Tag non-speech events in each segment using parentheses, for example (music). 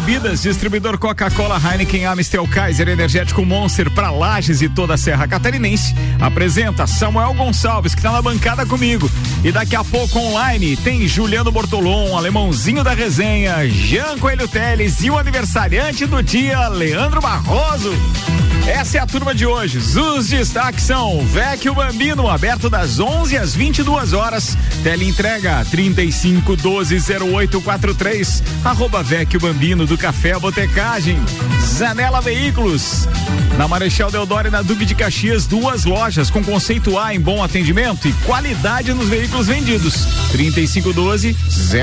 Bebidas, distribuidor Coca-Cola, Heineken, Amstel, Kaiser, Energético Monster para Lages e toda a Serra Catarinense. Apresenta Samuel Gonçalves, que tá na bancada comigo. E daqui a pouco online tem Juliano Bortolom, alemãozinho da resenha, Jean Coelho Teles e o aniversariante do dia, Leandro Barroso. Essa é a turma de hoje. Os destaques são Vecchio Bambino, aberto das 11 às 22 horas. Tele entrega 35 12 0843. Arroba Vecchio Bambino do Café Botecagem. Zanela Veículos. Na Marechal Deodoro e na Duque de Caxias, duas lojas com conceito A em bom atendimento e qualidade nos veículos vendidos. 3512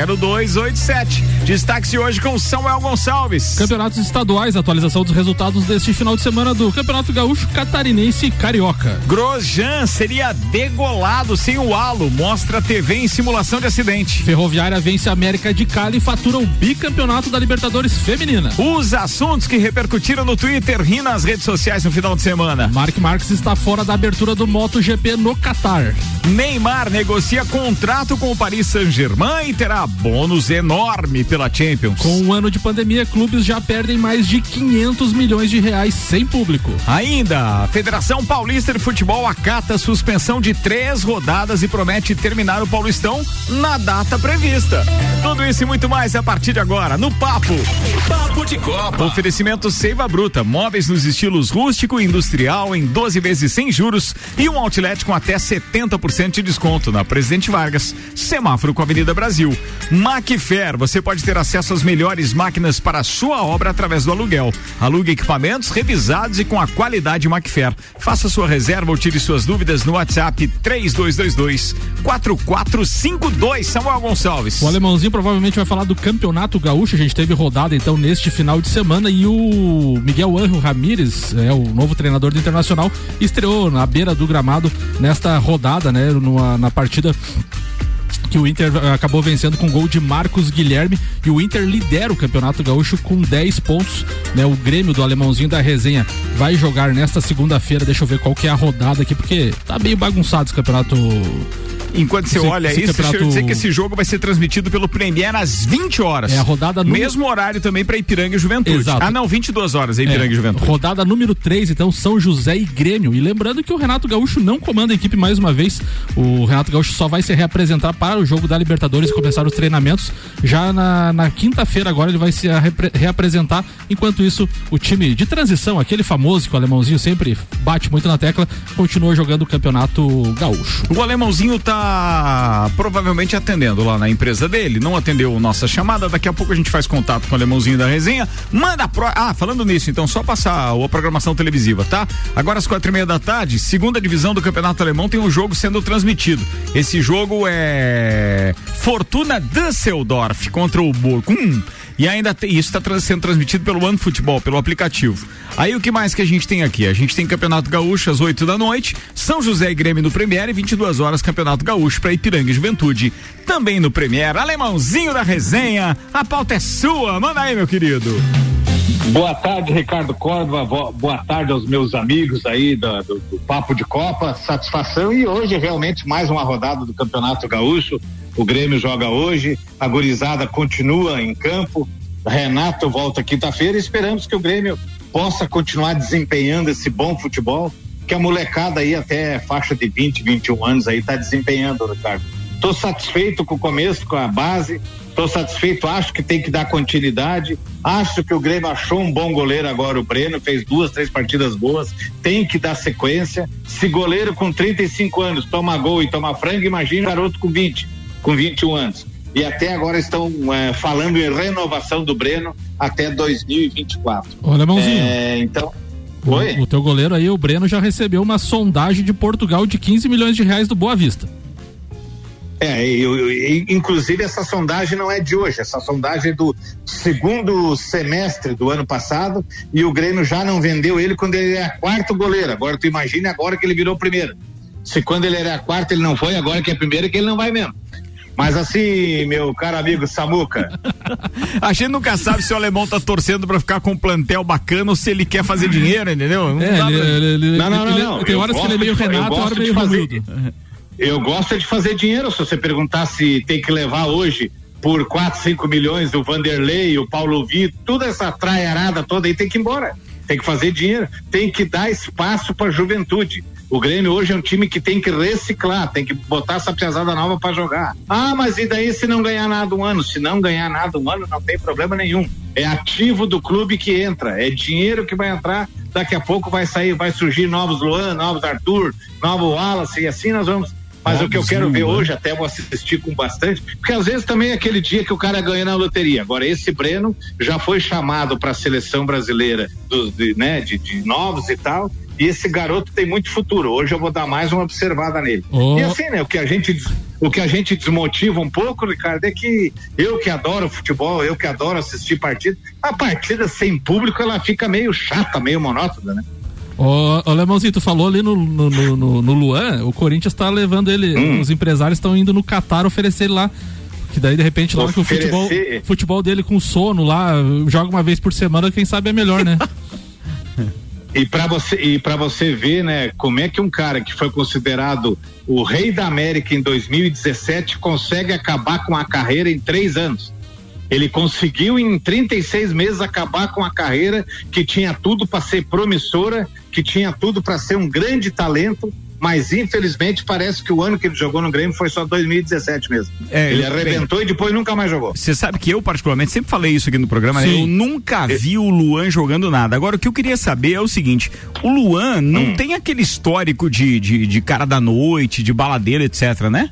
0287. Destaque-se hoje com Samuel Gonçalves. Campeonatos estaduais, atualização dos resultados deste final de semana do Campeonato Gaúcho Catarinense e Carioca. Grosjean seria degolado sem o halo, mostra TV em simulação de acidente. Ferroviária vence a América de Cali e fatura o bicampeonato da Libertadores Feminina. Os assuntos que repercutiram no Twitter e nas redes sociais no final de semana. Mark Marques está fora da abertura do MotoGP no Catar. Neymar negocia contrato com o Paris Saint-Germain e terá bônus enorme pela Champions. Com um ano de pandemia, clubes já perdem mais de 500 milhões de reais sem público. Ainda, a Federação Paulista de Futebol acata suspensão de três rodadas e promete terminar o Paulistão na data prevista. Tudo isso e muito mais a partir de agora no Papo. Papo de Copa. Oferecimento Seiva Bruta, móveis nos estilos rústico e industrial em 12 vezes sem juros e um outlet com até 70% de desconto na Presidente Vargas, semáforo com a Avenida Brasil. Macfair, você pode ter acesso às melhores máquinas para a sua obra através do aluguel. Alugue equipamentos revisados e com a qualidade Macfair. Faça sua reserva ou tire suas dúvidas no WhatsApp 3222 4452. Samuel Gonçalves. O alemãozinho provavelmente vai falar do Campeonato Gaúcho. A gente teve rodada então neste final de semana e o Miguel Anjo Ramírez, é o novo treinador do Internacional, estreou na beira do gramado nesta rodada, né, numa, na partida que o Inter eh, acabou vencendo com gol de Marcos Guilherme. E o Inter lidera o Campeonato Gaúcho com 10 pontos, né? O Grêmio do alemãozinho da resenha vai jogar nesta segunda-feira, deixa eu ver qual que é a rodada aqui, porque tá meio bagunçado esse campeonato Enquanto você olha esse isso, campeonato... deixa eu dizer que esse jogo vai ser transmitido pelo Premier às 20 horas. É a rodada número... Mesmo horário também para Ipiranga e Juventude. Exato. Ah, não, 22 horas é Ipiranga é, e Juventude. Rodada número 3, então, São José e Grêmio. E lembrando que o Renato Gaúcho não comanda a equipe mais uma vez. O Renato Gaúcho só vai se reapresentar para o jogo da Libertadores e começar os treinamentos. Já na, na quinta-feira agora ele vai se reapresentar. Enquanto isso, o time de transição, aquele famoso que o alemãozinho sempre bate muito na tecla, continua jogando o campeonato gaúcho. O alemãozinho tá provavelmente atendendo lá na empresa dele. Não atendeu nossa chamada. Daqui a pouco a gente faz contato com o alemãozinho da resenha. Manda pro. Ah, falando nisso, então, só passar a programação televisiva, tá? Agora às quatro e meia da tarde, segunda divisão do Campeonato Alemão, tem um jogo sendo transmitido. Esse jogo é Fortuna Düsseldorf contra o Bochum. E ainda tem, isso está sendo transmitido pelo One Futebol, pelo aplicativo. Aí o que mais que a gente tem aqui? A gente tem Campeonato Gaúcho às 8 da noite, São José e Grêmio no Premier e 22 horas Campeonato Gaúcho para Ipiranga e Juventude. Também no Premier, alemãozinho da resenha. A pauta é sua, manda aí, meu querido. Boa tarde, Ricardo Córdova. Boa tarde aos meus amigos aí do, do, do Papo de Copa. Satisfação e hoje realmente mais uma rodada do Campeonato Gaúcho. O Grêmio joga hoje, a gurizada continua em campo. Renato volta quinta-feira esperamos que o Grêmio possa continuar desempenhando esse bom futebol que a molecada aí até faixa de 20, 21 anos aí está desempenhando, Ricardo. Estou satisfeito com o começo, com a base, estou satisfeito, acho que tem que dar continuidade, acho que o Grêmio achou um bom goleiro agora, o Breno, fez duas, três partidas boas, tem que dar sequência. Se goleiro com 35 anos toma gol e toma frango, imagina garoto com 20 com 21 anos. E até agora estão é, falando em renovação do Breno até 2024. Olha, mãozinho. É, então. Oi? O, o teu goleiro aí, o Breno, já recebeu uma sondagem de Portugal de 15 milhões de reais do Boa Vista. É, eu, eu, inclusive essa sondagem não é de hoje, essa sondagem é do segundo semestre do ano passado e o Grêmio já não vendeu ele quando ele é quarto goleiro. Agora tu imagine agora que ele virou primeiro. Se quando ele era quarto ele não foi, agora que é primeiro que ele não vai mesmo. Mas assim, meu caro amigo Samuca. (laughs) a gente nunca sabe se o alemão tá torcendo pra ficar com um plantel bacana ou se ele quer fazer dinheiro, entendeu? Não, é, ele, ele, ele, não, não, não, não, Tem horas que ele é meio Renato, hora meio Romildo. (laughs) Eu gosto de fazer dinheiro. Se você perguntar se tem que levar hoje por 4, 5 milhões o Vanderlei, o Paulo Vitor, toda essa traiarada toda aí tem que ir embora. Tem que fazer dinheiro, tem que dar espaço para a juventude. O Grêmio hoje é um time que tem que reciclar, tem que botar essa piazada nova para jogar. Ah, mas e daí se não ganhar nada um ano? Se não ganhar nada um ano, não tem problema nenhum. É ativo do clube que entra, é dinheiro que vai entrar. Daqui a pouco vai sair, vai surgir novos Luan, novos Arthur, novo Wallace e assim nós vamos mas o que eu quero ver hoje, até vou assistir com bastante, porque às vezes também é aquele dia que o cara ganha na loteria. Agora, esse Breno já foi chamado para a seleção brasileira dos, de, né, de, de novos e tal, esse garoto tem muito futuro. Hoje eu vou dar mais uma observada nele. Oh. E assim, né? O que a gente o que a gente desmotiva um pouco, Ricardo, é que eu que adoro futebol, eu que adoro assistir partida, a partida sem público ela fica meio chata, meio monótona, né? Ô, ô Lemãozinho, tu falou ali no, no, no, no Luan, o Corinthians tá levando ele, hum. os empresários estão indo no Qatar oferecer ele lá. Que daí, de repente, lá que o futebol, futebol dele com sono lá, joga uma vez por semana, quem sabe é melhor, né? (laughs) E para você e para você ver, né, como é que um cara que foi considerado o rei da América em 2017 consegue acabar com a carreira em três anos. Ele conseguiu em 36 meses acabar com a carreira que tinha tudo para ser promissora, que tinha tudo para ser um grande talento, mas infelizmente parece que o ano que ele jogou no Grêmio foi só 2017 mesmo. É, ele arrebentou bem, e depois nunca mais jogou. Você sabe que eu, particularmente, sempre falei isso aqui no programa, né? Eu nunca vi o Luan jogando nada. Agora, o que eu queria saber é o seguinte: o Luan não hum. tem aquele histórico de, de, de cara da noite, de baladeira, etc, né?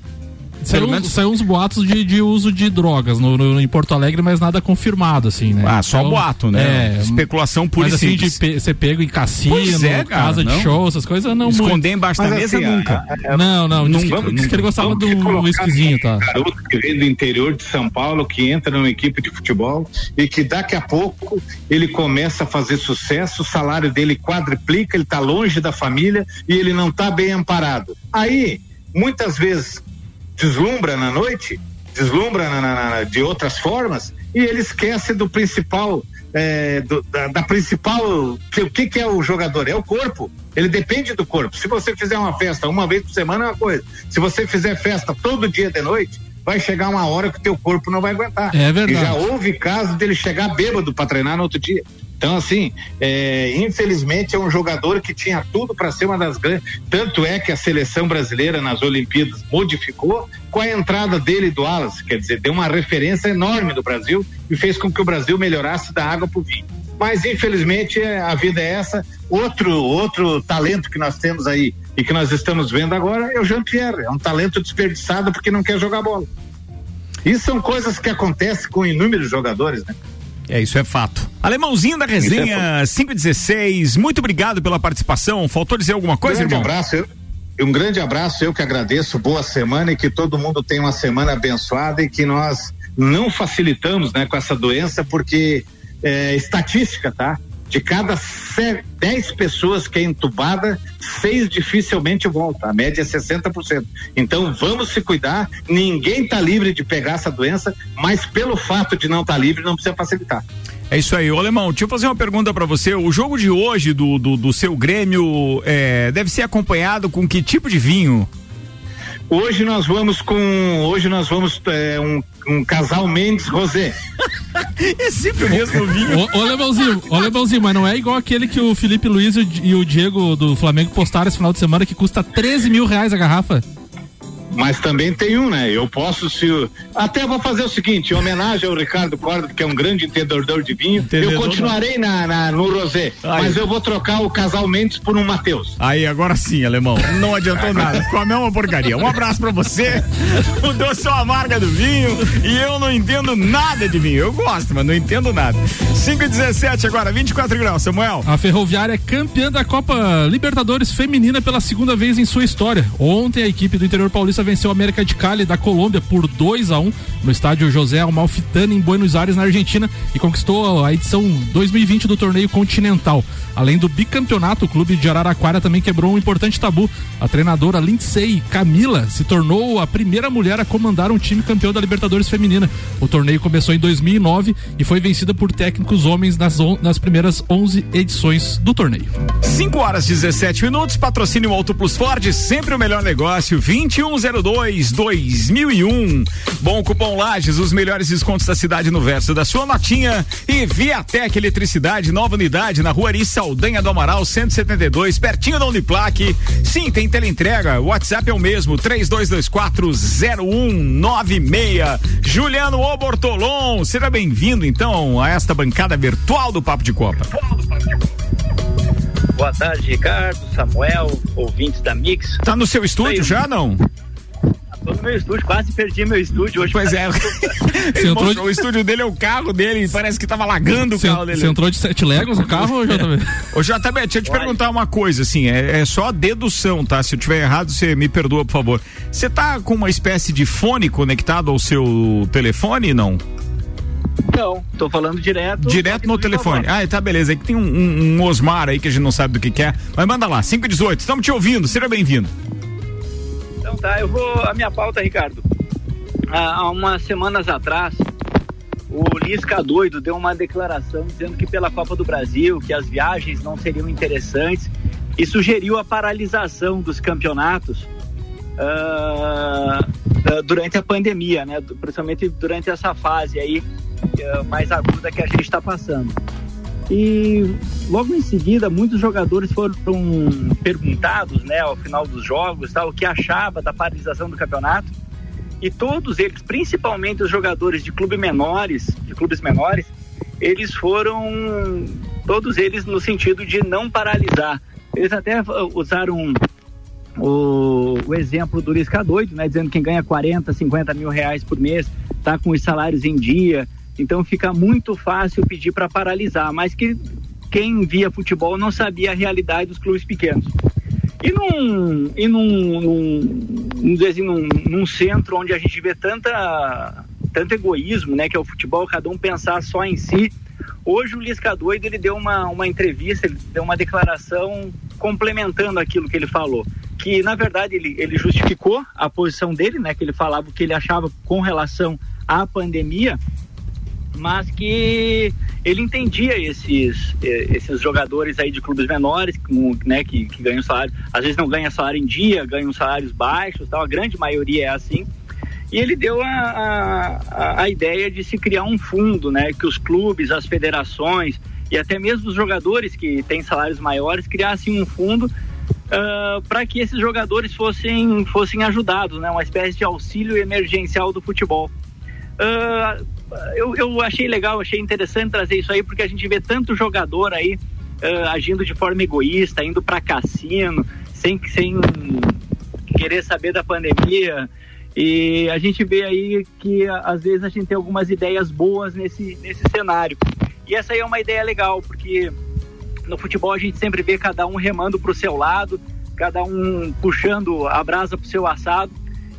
Saiu, menos... saiu uns boatos de, de uso de drogas no, no, em Porto Alegre, mas nada confirmado, assim, né? Ah, só então, boato, né? É, Especulação pura mas, assim, de pe ser pego em cassino, é, cara, casa não. de show, essas coisas, não Esconder muito. embaixo da mesa, assim, nunca. A, a, não, não, não, vamos, que, que ele gostava do whiskyzinho, tá? Um garoto que vem do interior de São Paulo, que entra numa equipe de futebol e que daqui a pouco ele começa a fazer sucesso, o salário dele quadriplica, ele tá longe da família e ele não tá bem amparado. Aí, muitas vezes, deslumbra na noite, deslumbra na, na, na, de outras formas, e ele esquece do principal, é, do, da, da, principal. Que, o que, que é o jogador? É o corpo. Ele depende do corpo. Se você fizer uma festa uma vez por semana, é uma coisa. Se você fizer festa todo dia de noite, vai chegar uma hora que o teu corpo não vai aguentar. É verdade. E já houve casos dele chegar bêbado para treinar no outro dia. Então, assim, é, infelizmente é um jogador que tinha tudo para ser uma das grandes. Tanto é que a seleção brasileira nas Olimpíadas modificou com a entrada dele do Alas, quer dizer, deu uma referência enorme do Brasil e fez com que o Brasil melhorasse da água para o vinho. Mas infelizmente é, a vida é essa. Outro outro talento que nós temos aí e que nós estamos vendo agora é o Jean Pierre. É um talento desperdiçado porque não quer jogar bola. Isso são coisas que acontecem com inúmeros jogadores, né? É, isso é fato. Alemãozinho da resenha, é 516, muito obrigado pela participação. Faltou dizer alguma coisa, um grande irmão? abraço. Eu, um grande abraço, eu que agradeço. Boa semana e que todo mundo tenha uma semana abençoada e que nós não facilitamos né, com essa doença, porque é estatística, tá? De cada 10 pessoas que é entubada, seis dificilmente volta. A média é 60%. Então vamos se cuidar. Ninguém está livre de pegar essa doença, mas pelo fato de não estar tá livre, não precisa facilitar. É isso aí, ô Alemão, deixa eu fazer uma pergunta para você. O jogo de hoje do, do, do seu Grêmio é, deve ser acompanhado com que tipo de vinho? Hoje nós vamos com. Hoje nós vamos é, um, um casal Mendes Rosé. é sempre o mesmo vinho. Ô, ô Lebãozinho, ô Lebãozinho, mas não é igual aquele que o Felipe Luiz e o Diego do Flamengo postaram esse final de semana que custa 13 mil reais a garrafa? Mas também tem um, né? Eu posso se. Até vou fazer o seguinte: em homenagem ao Ricardo Corda, que é um grande entendedor de vinho, Entendedor eu continuarei na, na, no Rosé. Aí. Mas eu vou trocar o casal Mendes por um Matheus. Aí, agora sim, alemão. Não adiantou (laughs) nada. Ficou a mesma porcaria. Um abraço pra você. (laughs) Mudou só a marca do vinho. E eu não entendo nada de vinho. Eu gosto, mas não entendo nada. 5 e 17 agora, 24 graus, Samuel. A Ferroviária é campeã da Copa Libertadores Feminina pela segunda vez em sua história. Ontem a equipe do interior paulista Aliança venceu a América de Cali da Colômbia por 2 a 1 no estádio José Amalfitani em Buenos Aires, na Argentina, e conquistou a edição 2020 do torneio continental. Além do bicampeonato, o clube de Araraquara também quebrou um importante tabu. A treinadora Lindsay Camila se tornou a primeira mulher a comandar um time campeão da Libertadores feminina. O torneio começou em 2009 e foi vencida por técnicos homens nas, nas primeiras 11 edições do torneio. 5 horas 17 minutos, patrocínio Auto Plus Ford, sempre o melhor negócio, 2102 2001. Bom cupom Lages, os melhores descontos da cidade no verso da sua notinha e Viatec Eletricidade, nova unidade na rua Ari Saldanha do Amaral 172, pertinho da Uniplaque. Sim, tem teleentrega, o WhatsApp é o mesmo, 32240196. Juliano Obortolon, seja bem-vindo então a esta bancada virtual do Papo de Copa. Boa tarde, Ricardo, Samuel, ouvintes da Mix. Tá no seu estúdio já, não? Tô no meu estúdio, quase perdi meu estúdio hoje. Pois é. (laughs) Ele mostrou, de... O estúdio dele é o carro dele, parece que tava lagando cê, o carro dele. Você entrou de sete legos no carro ou JB? Ô JB, deixa eu te perguntar uma coisa, assim, é, é, só dedução, tá? Se eu tiver errado, você me perdoa, por favor. Você tá com uma espécie de fone conectado ao seu telefone, não? Não, tô falando direto. Direto no telefone. Ah, tá, beleza. Aqui tem um, um, um, Osmar aí que a gente não sabe do que, que é. Mas manda lá, 518, estamos te ouvindo, seja bem-vindo. Então tá, eu vou. A minha pauta, Ricardo. Há umas semanas atrás, o Lisca doido deu uma declaração dizendo que pela Copa do Brasil, que as viagens não seriam interessantes e sugeriu a paralisação dos campeonatos uh, durante a pandemia, né? Principalmente durante essa fase aí uh, mais aguda que a gente está passando. E logo em seguida, muitos jogadores foram perguntados, né, ao final dos jogos, tal, o que achava da paralisação do campeonato. E todos eles, principalmente os jogadores de clubes menores, de clubes menores, eles foram todos eles no sentido de não paralisar. Eles até usaram o, o exemplo do Lisca doido, né, dizendo que quem ganha 40, 50 mil reais por mês está com os salários em dia, então fica muito fácil pedir para paralisar, mas que quem via futebol não sabia a realidade dos clubes pequenos. E num, e num, num, assim, num, num centro onde a gente vê tanta, tanto egoísmo, né, que é o futebol, cada um pensar só em si. Hoje o Lisca Doido ele deu uma, uma entrevista, ele deu uma declaração complementando aquilo que ele falou. Que na verdade ele, ele justificou a posição dele, né? Que ele falava o que ele achava com relação à pandemia, mas que ele entendia esses, eh, esses jogadores aí de clubes menores, né, que, que ganham salário, às vezes não ganha salário em dia, ganham salários baixos, tal, a grande maioria é assim. E ele deu a, a, a ideia de se criar um fundo, né, que os clubes, as federações e até mesmo os jogadores que têm salários maiores criassem um fundo uh, para que esses jogadores fossem, fossem ajudados, né, uma espécie de auxílio emergencial do futebol. Uh, eu, eu achei legal, achei interessante trazer isso aí, porque a gente vê tanto jogador aí uh, agindo de forma egoísta, indo para cassino, sem, sem querer saber da pandemia. E a gente vê aí que às vezes a gente tem algumas ideias boas nesse, nesse cenário. E essa aí é uma ideia legal, porque no futebol a gente sempre vê cada um remando para o seu lado, cada um puxando a brasa para o seu assado.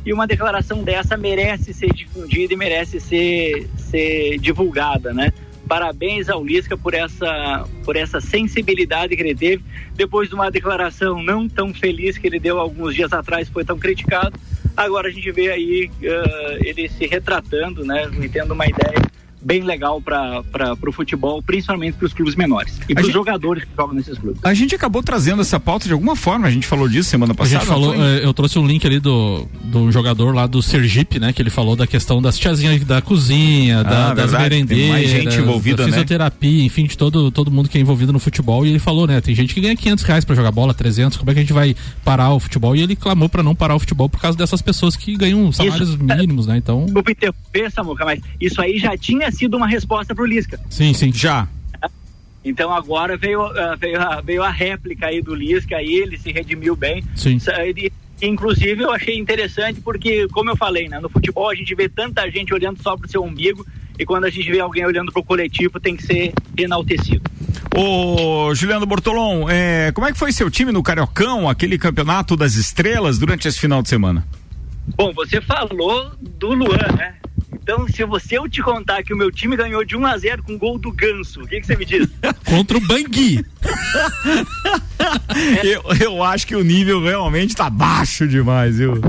E uma declaração dessa merece ser difundida e merece ser, ser divulgada, né? Parabéns ao Lisca por essa, por essa sensibilidade que ele teve. Depois de uma declaração não tão feliz que ele deu alguns dias atrás, foi tão criticado. Agora a gente vê aí uh, ele se retratando, né? Tendo uma ideia bem legal para o futebol, principalmente para os clubes menores e para os jogadores que jogam nesses clubes. A gente acabou trazendo essa pauta de alguma forma, a gente falou disso semana passada. A gente falou, é, eu trouxe um link ali do, do jogador lá do Sergipe, né, que ele falou da questão das tiazinhas da cozinha, ah, da, das merendeiras, mais gente envolvida, da né? fisioterapia, né? enfim, de todo, todo mundo que é envolvido no futebol. E ele falou, né, tem gente que ganha 500 reais para jogar bola, 300, como é que a gente vai parar o futebol? E ele clamou para não parar o futebol por causa dessas pessoas que ganham salários isso, mínimos, né? Então. Desculpa interromper, Samuca, mas isso aí já tinha sido uma resposta pro Lisca. Sim, sim. Já. Então agora veio, uh, veio, a, veio a réplica aí do Lisca, aí ele se redimiu bem. Sim. Ele, inclusive eu achei interessante porque, como eu falei, né, no futebol a gente vê tanta gente olhando só pro seu umbigo e quando a gente vê alguém olhando pro coletivo tem que ser enaltecido. Ô Juliano Bortolom, é, como é que foi seu time no Cariocão, aquele campeonato das estrelas durante esse final de semana? Bom, você falou do Luan, né? Então, se você eu te contar que o meu time ganhou de 1 a 0 com gol do Ganso, o que, que você me diz? (laughs) Contra o Bangui. (laughs) eu, eu acho que o nível realmente tá baixo demais, viu?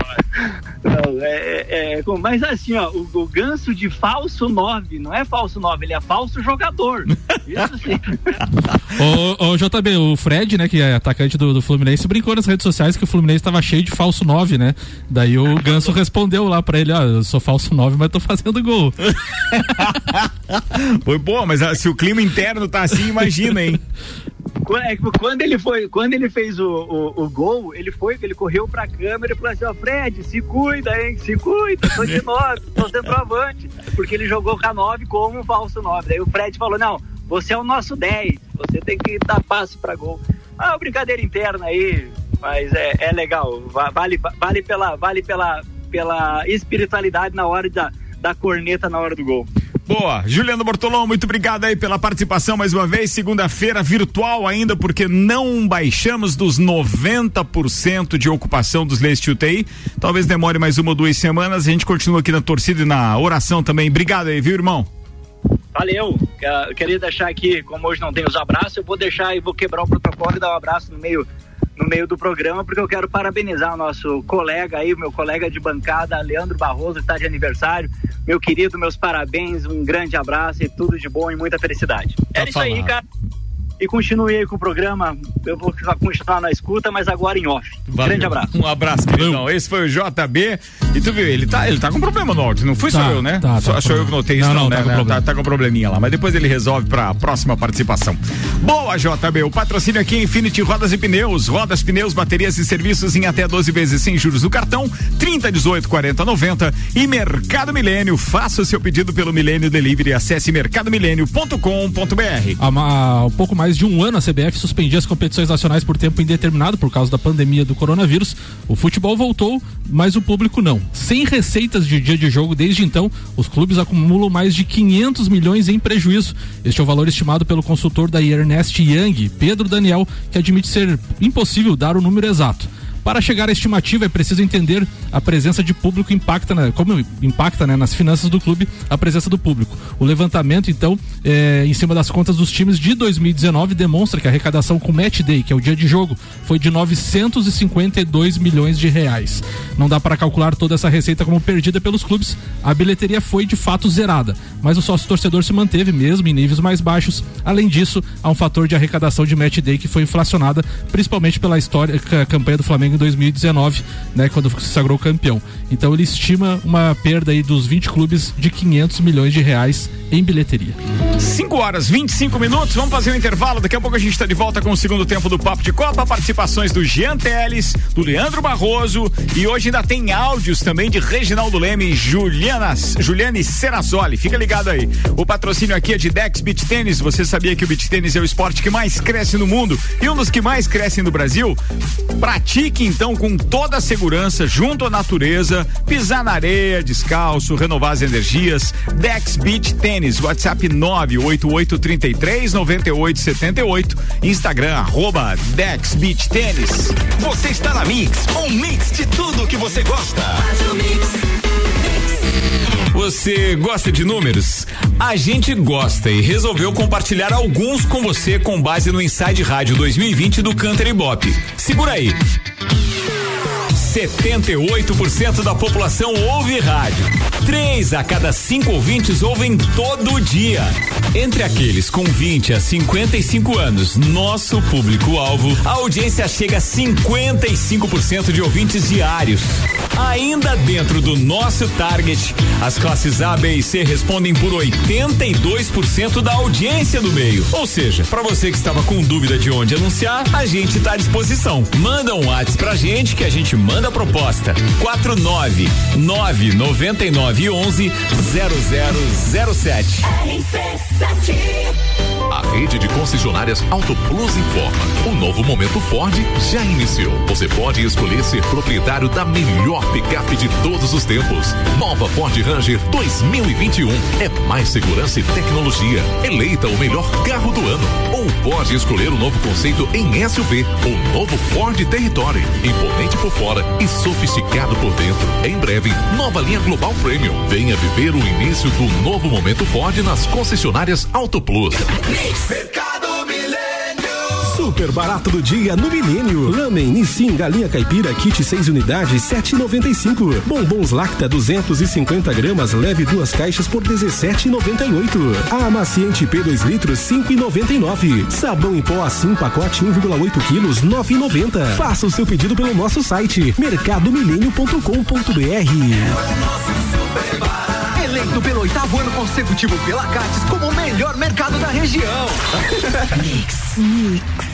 Não, é, é, é, mas assim, ó, o, o ganso de falso 9, não é falso 9, ele é falso jogador. Isso sim. (laughs) ô, ô, JB, o Fred, né, que é atacante do, do Fluminense, brincou nas redes sociais que o Fluminense estava cheio de falso 9, né? Daí o Ganso respondeu lá pra ele, ó, eu sou falso 9, mas tô fazendo gol. (laughs) Foi bom, mas ah, se o clima interno tá assim, imagina, hein? É, quando ele foi, quando ele fez o, o, o, gol, ele foi, ele correu pra câmera e falou assim, ó, oh, Fred, se cuida, hein, se cuida, tô de nove, tô centroavante. Porque ele jogou com a nove como um falso nove. Daí o Fred falou, não, você é o nosso 10, você tem que dar passe pra gol. Ah, uma brincadeira interna aí, mas é, é legal, vale, vale, pela, vale pela, pela espiritualidade na hora da, da corneta na hora do gol. Boa. Juliano Bortolão, muito obrigado aí pela participação mais uma vez. Segunda-feira virtual ainda, porque não baixamos dos 90% de ocupação dos leitos de UTI. Talvez demore mais uma ou duas semanas. A gente continua aqui na torcida e na oração também. Obrigado aí, viu, irmão? Valeu. Eu queria deixar aqui, como hoje não tem os abraços, eu vou deixar e vou quebrar o protocolo e dar um abraço no meio no meio do programa, porque eu quero parabenizar o nosso colega aí, meu colega de bancada, Leandro Barroso, que está de aniversário. Meu querido, meus parabéns, um grande abraço e tudo de bom e muita felicidade. Tá é isso aí, cara e continue aí com o programa. Eu vou continuar na escuta, mas agora em off. Valeu. Grande abraço. Um abraço, queridão. Esse foi o JB. E tu viu, ele tá, ele tá com problema no áudio. Não fui tá, só eu, né? Tá, só, tá, só eu que notei isso, não, não, não né? Tá, tá, com probleminha lá. Mas depois ele resolve pra próxima participação. Boa, JB. O patrocínio aqui é Infinity Rodas e Pneus. Rodas, pneus, baterias e serviços em até 12 vezes sem juros no cartão. 30, 18, 40, 90. E Mercado Milênio. Faça o seu pedido pelo Milênio Delivery. Acesse mercadomilênio.com.br. Há um pouco mais mais de um ano, a CBF suspendia as competições nacionais por tempo indeterminado por causa da pandemia do coronavírus. O futebol voltou, mas o público não. Sem receitas de dia de jogo desde então, os clubes acumulam mais de 500 milhões em prejuízo. Este é o valor estimado pelo consultor da Ernest Young, Pedro Daniel, que admite ser impossível dar o número exato. Para chegar à estimativa é preciso entender a presença de público impacta, né, como impacta né, nas finanças do clube a presença do público. O levantamento, então, é, em cima das contas dos times de 2019 demonstra que a arrecadação com match day, que é o dia de jogo, foi de 952 milhões de reais. Não dá para calcular toda essa receita como perdida pelos clubes. A bilheteria foi de fato zerada, mas o sócio torcedor se manteve mesmo em níveis mais baixos. Além disso, há um fator de arrecadação de match day que foi inflacionada, principalmente pela história, campanha do Flamengo em 2019, né, quando se sagrou campeão. Então ele estima uma perda aí dos 20 clubes de 500 milhões de reais em bilheteria. 5 horas 25 minutos, vamos fazer um intervalo. Daqui a pouco a gente está de volta com o segundo tempo do Papo de Copa. Participações do Jean Teles, do Leandro Barroso e hoje ainda tem áudios também de Reginaldo Leme e Juliana, Juliane Serasoli. Fica ligado aí. O patrocínio aqui é de Dex Beach Tênis. Você sabia que o beach tênis é o esporte que mais cresce no mundo e um dos que mais crescem no Brasil? Pratique então com toda a segurança junto à natureza, pisar na areia, descalço, renovar as energias. Dex Beach Tênis, WhatsApp 988339878, Instagram arroba Dex Beach Tênis. Você está na Mix, um mix de tudo que você gosta. Você gosta de números? A gente gosta e resolveu compartilhar alguns com você com base no Inside Rádio 2020 do Canter Bop. Segura aí. 78% da população ouve rádio. Três a cada cinco ouvintes ouvem todo dia. Entre aqueles com 20 a 55 anos, nosso público-alvo, a audiência chega a 55% de ouvintes diários. Ainda dentro do nosso target, as classes A, B e C respondem por 82% da audiência do meio. Ou seja, para você que estava com dúvida de onde anunciar, a gente está à disposição. Manda um WhatsApp pra gente que a gente manda a proposta. 49 999 11 0007. A rede de concessionárias Auto Plus informa. O novo momento Ford já iniciou. Você pode escolher ser proprietário da melhor picape de todos os tempos. Nova Ford Ranger 2021 é mais segurança e tecnologia. Eleita o melhor carro do ano. Ou pode escolher o novo conceito em SUV, o novo Ford Territory. Imponente por fora e sofisticado por dentro. Em breve, nova linha Global Premium. Venha viver o início do novo momento Ford nas concessionárias Auto Plus. Mercado. Super barato do dia no Milênio. Lamen Nissin Galinha Caipira Kit 6 unidades 7,95. Bombons Lacta 250 gramas leve duas caixas por 17,98. A Amaciante P 2 litros 5,99. Sabão em pó assim pacote 1,8 quilos 9,90. Faça o seu pedido pelo nosso site mercadomilênio.com.br. Eleito pelo oitavo ano consecutivo pela Cates como o melhor mercado da região. (laughs) Mix. Mix.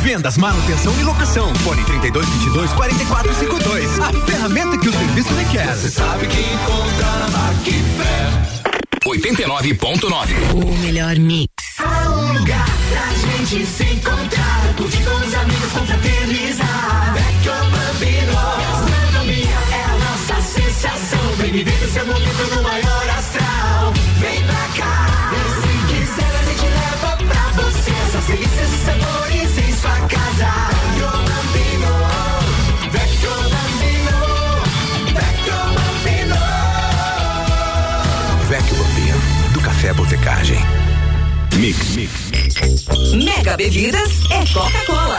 Vendas, manutenção e locação. Fone 32 22 44 52. A ferramenta que o serviço requer. Você sabe que encontra na Macfer. 89.9. O melhor mix. Há um lugar pra gente se encontrar, curtir com os amigos, confraternizar. Vecchio Bambino, gastronomia é a nossa sensação. Vem viver o seu momento no maior astral. Botecagem. Mix. Mix. Mega Bebidas é Coca-Cola.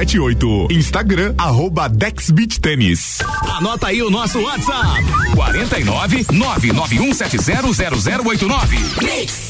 9878. Instagram, arroba Dex Beach Tênis. Anota aí o nosso WhatsApp: 49 991700089.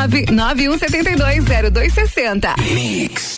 991720260. Mix.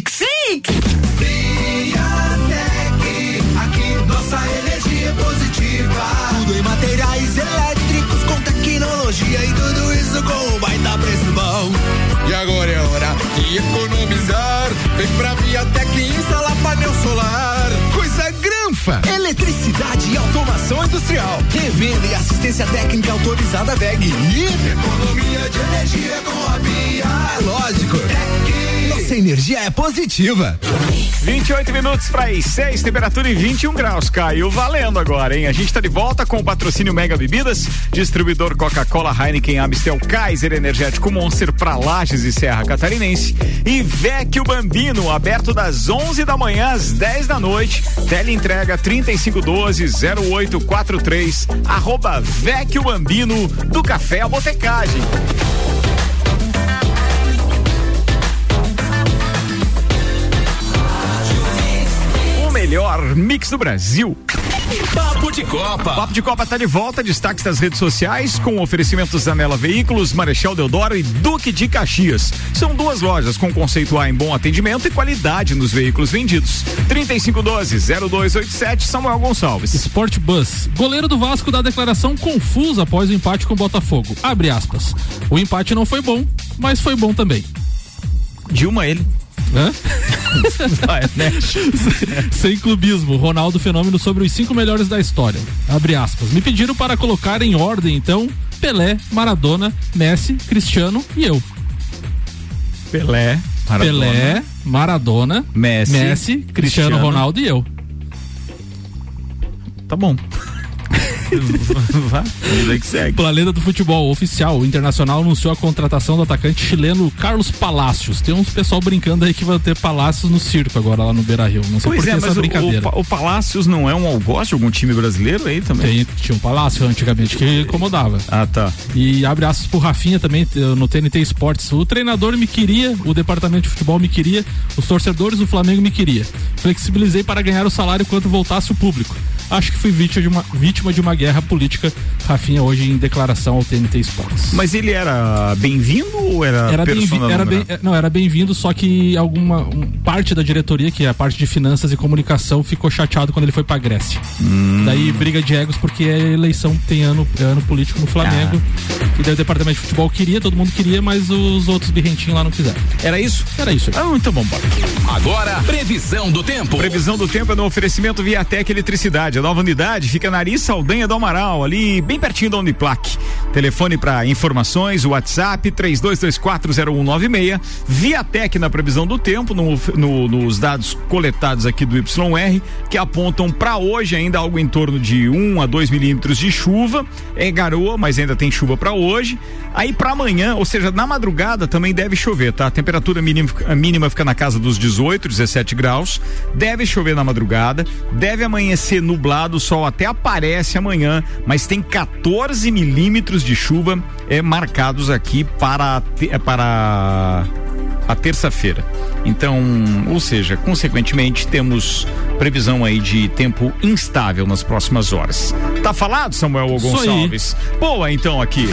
Mix. Mix! aqui nossa energia é positiva. Tudo em materiais elétricos com tecnologia e tudo isso com um baita preço bom. E agora é hora de economizar. Vem pra Viatec e instalar painel solar. Coisa granfa. Eletricidade e automação industrial. Revenda e assistência técnica autorizada VEG. E economia de energia com a Bia. É lógico. Energia é positiva. 28 minutos para as 6, temperatura em 21 graus. Caiu valendo agora, hein? A gente está de volta com o patrocínio Mega Bebidas, distribuidor Coca-Cola, Heineken, Amstel, Kaiser, Energético Monster para Lages e Serra Catarinense. E Vecchio Bambino, aberto das 11 da manhã às 10 da noite. Tele entrega 3512-0843. Arroba Vecchio Bambino do Café à Botecagem. Melhor mix do Brasil. Papo de Copa. Papo de Copa tá de volta, destaques das redes sociais com oferecimentos Zanela Veículos, Marechal Deodoro e Duque de Caxias. São duas lojas com conceito A em bom atendimento e qualidade nos veículos vendidos. 3512-0287 Samuel Gonçalves. Sport Bus. Goleiro do Vasco dá declaração confusa após o empate com o Botafogo. Abre aspas. O empate não foi bom, mas foi bom também. Dilma ele. Hã? (laughs) (laughs) Né? Sem clubismo, Ronaldo Fenômeno sobre os cinco melhores da história. Abre aspas. Me pediram para colocar em ordem, então, Pelé, Maradona, Messi, Cristiano e eu. Pelé, Maradona, Pelé, Maradona Messi, Messi Cristiano, Cristiano Ronaldo e eu. Tá bom. Vai, que segue. Planeta do Futebol Oficial, o Internacional anunciou a contratação do atacante chileno Carlos Palácios. Tem uns pessoal brincando aí que vai ter Palácios no circo agora lá no Beira Rio. Não sei pois por é, que essa brincadeira. O, o, o Palácios não é um algoz de algum time brasileiro aí também? Tem, tinha um Palácio antigamente que incomodava. Ah, tá. E abre aspas pro Rafinha também no TNT Esportes. O treinador me queria, o departamento de futebol me queria, os torcedores do Flamengo me queria. Flexibilizei para ganhar o salário quando voltasse o público. Acho que fui vítima de uma, vítima de uma guerra política. Rafinha hoje em declaração ao TNT Esportes. Mas ele era bem-vindo ou era era bem, era bem, não era bem-vindo, só que alguma um, parte da diretoria, que é a parte de finanças e comunicação, ficou chateado quando ele foi para Grécia. Hum. Daí briga de egos porque a eleição tem ano, é ano político no Flamengo. Ah. E daí o departamento de futebol queria, todo mundo queria, mas os outros birrentinhos lá não quiseram. Era isso? Era isso. Ah, então vamos embora. Agora, previsão do tempo. Previsão do tempo é no oferecimento Viatec Eletricidade. Nova unidade fica na Ari Saldanha do Amaral, ali bem pertinho da Uniplac. Telefone para informações, WhatsApp 32240196. Viatec na previsão do tempo, no, no, nos dados coletados aqui do YR, que apontam para hoje ainda algo em torno de 1 a 2 milímetros de chuva. É garoa, mas ainda tem chuva para hoje. Aí para amanhã, ou seja, na madrugada também deve chover, tá? A temperatura mínima, mínima fica na casa dos 18, 17 graus. Deve chover na madrugada, deve amanhecer nublado, o sol até aparece amanhã, mas tem 14 milímetros de chuva é, marcados aqui para, é, para a terça-feira. Então, ou seja, consequentemente, temos previsão aí de tempo instável nas próximas horas. Tá falado, Samuel Gonçalves? Boa, então aqui.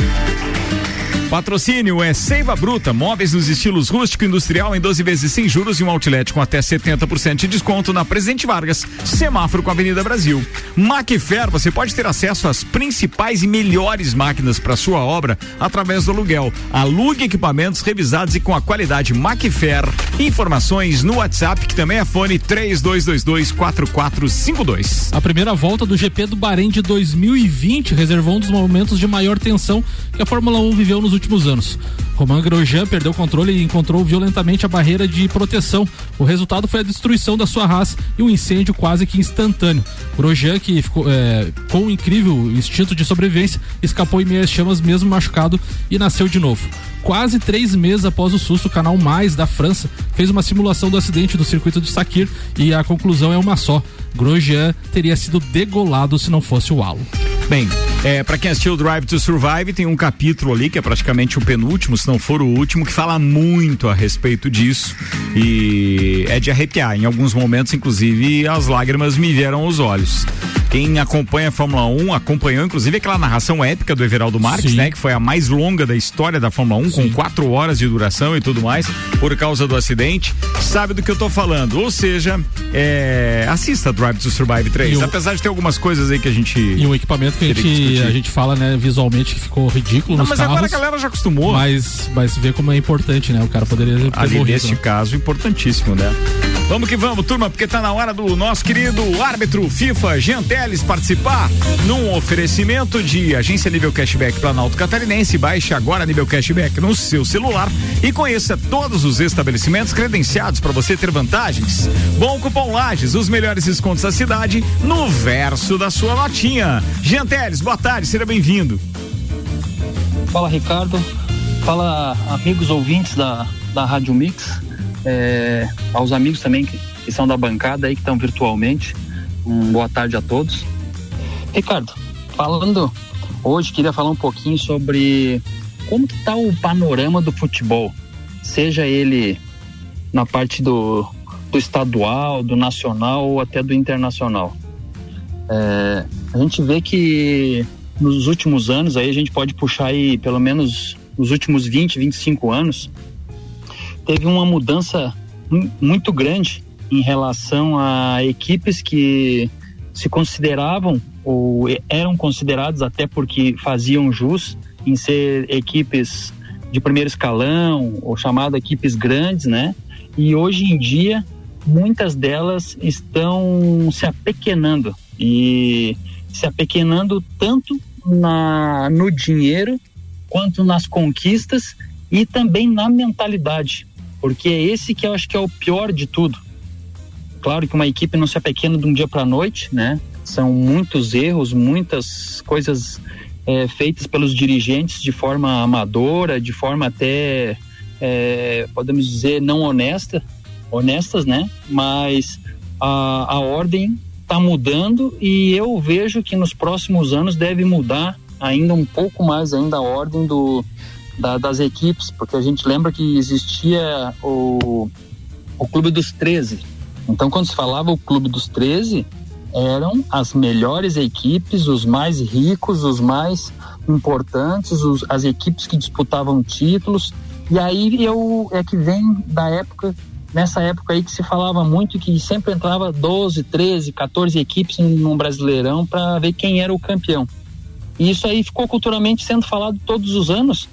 Patrocínio é Seiva Bruta, móveis nos estilos rústico e industrial em 12 vezes sem juros e um outlet com até 70% de desconto na Presidente Vargas, semáforo com a Avenida Brasil. Macfer, você pode ter acesso às principais e melhores máquinas para sua obra através do aluguel. Alugue equipamentos revisados e com a qualidade Macfer. Informações no WhatsApp, que também é fone 32224452. A primeira volta do GP do Bahrein de 2020 reservou um dos momentos de maior tensão que a Fórmula 1 viveu nos últimos anos. Romain Grosjean perdeu o controle e encontrou violentamente a barreira de proteção. O resultado foi a destruição da sua raça e um incêndio quase que instantâneo. Grosjean, que ficou é, com um incrível instinto de sobrevivência, escapou em meio às chamas mesmo machucado e nasceu de novo. Quase três meses após o susto, o canal Mais da França fez uma simulação do acidente do circuito de Sakir e a conclusão é uma só. Grosjean teria sido degolado se não fosse o halo. Bem, é, para quem assistiu Drive to Survive, tem um capítulo ali que é praticamente o penúltimo, se não for o último, que fala muito a respeito disso e é de arrepiar. Em alguns momentos, inclusive, as lágrimas me vieram aos olhos. Quem acompanha a Fórmula 1 acompanhou, inclusive, aquela narração épica do Everaldo Marques, Sim. né? Que foi a mais longa da história da Fórmula 1, Sim. com quatro horas de duração e tudo mais, por causa do acidente. Sabe do que eu tô falando. Ou seja, é, assista Drive to Survive 3. Apesar de ter algumas coisas aí que a gente. E um equipamento que a gente, a gente fala, né, visualmente que ficou ridículo. Não, mas carros, agora a galera já acostumou. Mas, mas vê como é importante, né? O cara poderia ter Ali morrido, neste né? caso, importantíssimo, né? Vamos que vamos, turma, porque tá na hora do nosso querido árbitro FIFA Genteles participar num oferecimento de agência nível cashback Planalto Catarinense. Baixe agora nível cashback no seu celular e conheça todos os estabelecimentos credenciados para você ter vantagens. Bom cupom Lages, os melhores descontos da cidade no verso da sua notinha. Genteles, boa tarde, seja bem-vindo. Fala Ricardo, fala amigos ouvintes da, da Rádio Mix é, aos amigos também que, que, são da bancada aí, que estão virtualmente. Um boa tarde a todos. Ricardo, falando hoje, queria falar um pouquinho sobre como que tá o panorama do futebol, seja ele na parte do, do estadual, do nacional ou até do internacional. É, a gente vê que nos últimos anos, aí a gente pode puxar aí pelo menos nos últimos 20, 25 anos, teve uma mudança muito grande em relação a equipes que se consideravam ou eram considerados até porque faziam jus em ser equipes de primeiro escalão ou chamado equipes grandes, né? E hoje em dia muitas delas estão se apequenando e se apequenando tanto na no dinheiro quanto nas conquistas e também na mentalidade porque é esse que eu acho que é o pior de tudo. Claro que uma equipe não se apequena de um dia para a noite, né? São muitos erros, muitas coisas é, feitas pelos dirigentes de forma amadora, de forma até, é, podemos dizer, não honesta, honestas, né? Mas a, a ordem está mudando e eu vejo que nos próximos anos deve mudar ainda um pouco mais ainda a ordem do, da, das equipes, porque a gente lembra que existia o, o Clube dos 13. Então, quando se falava o Clube dos 13, eram as melhores equipes, os mais ricos, os mais importantes, os, as equipes que disputavam títulos. E aí eu é que vem da época, nessa época aí que se falava muito que sempre entrava 12, 13, 14 equipes num Brasileirão para ver quem era o campeão. E isso aí ficou culturalmente sendo falado todos os anos.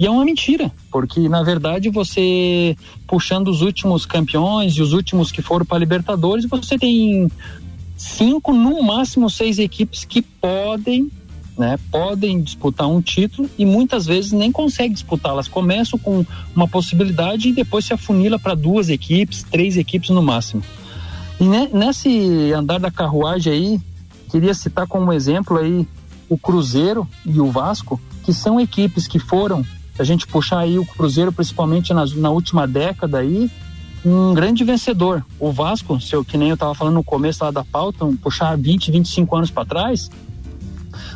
E é uma mentira, porque na verdade você puxando os últimos campeões e os últimos que foram para Libertadores, você tem cinco, no máximo seis equipes que podem, né, podem disputar um título e muitas vezes nem conseguem disputar. Elas começam com uma possibilidade e depois se afunila para duas equipes, três equipes no máximo. E nesse andar da carruagem aí, queria citar como exemplo aí o Cruzeiro e o Vasco, que são equipes que foram a gente puxar aí o Cruzeiro, principalmente na, na última década aí, um grande vencedor. O Vasco, seu, que nem eu estava falando no começo lá da pauta, um, puxar 20, 25 anos para trás,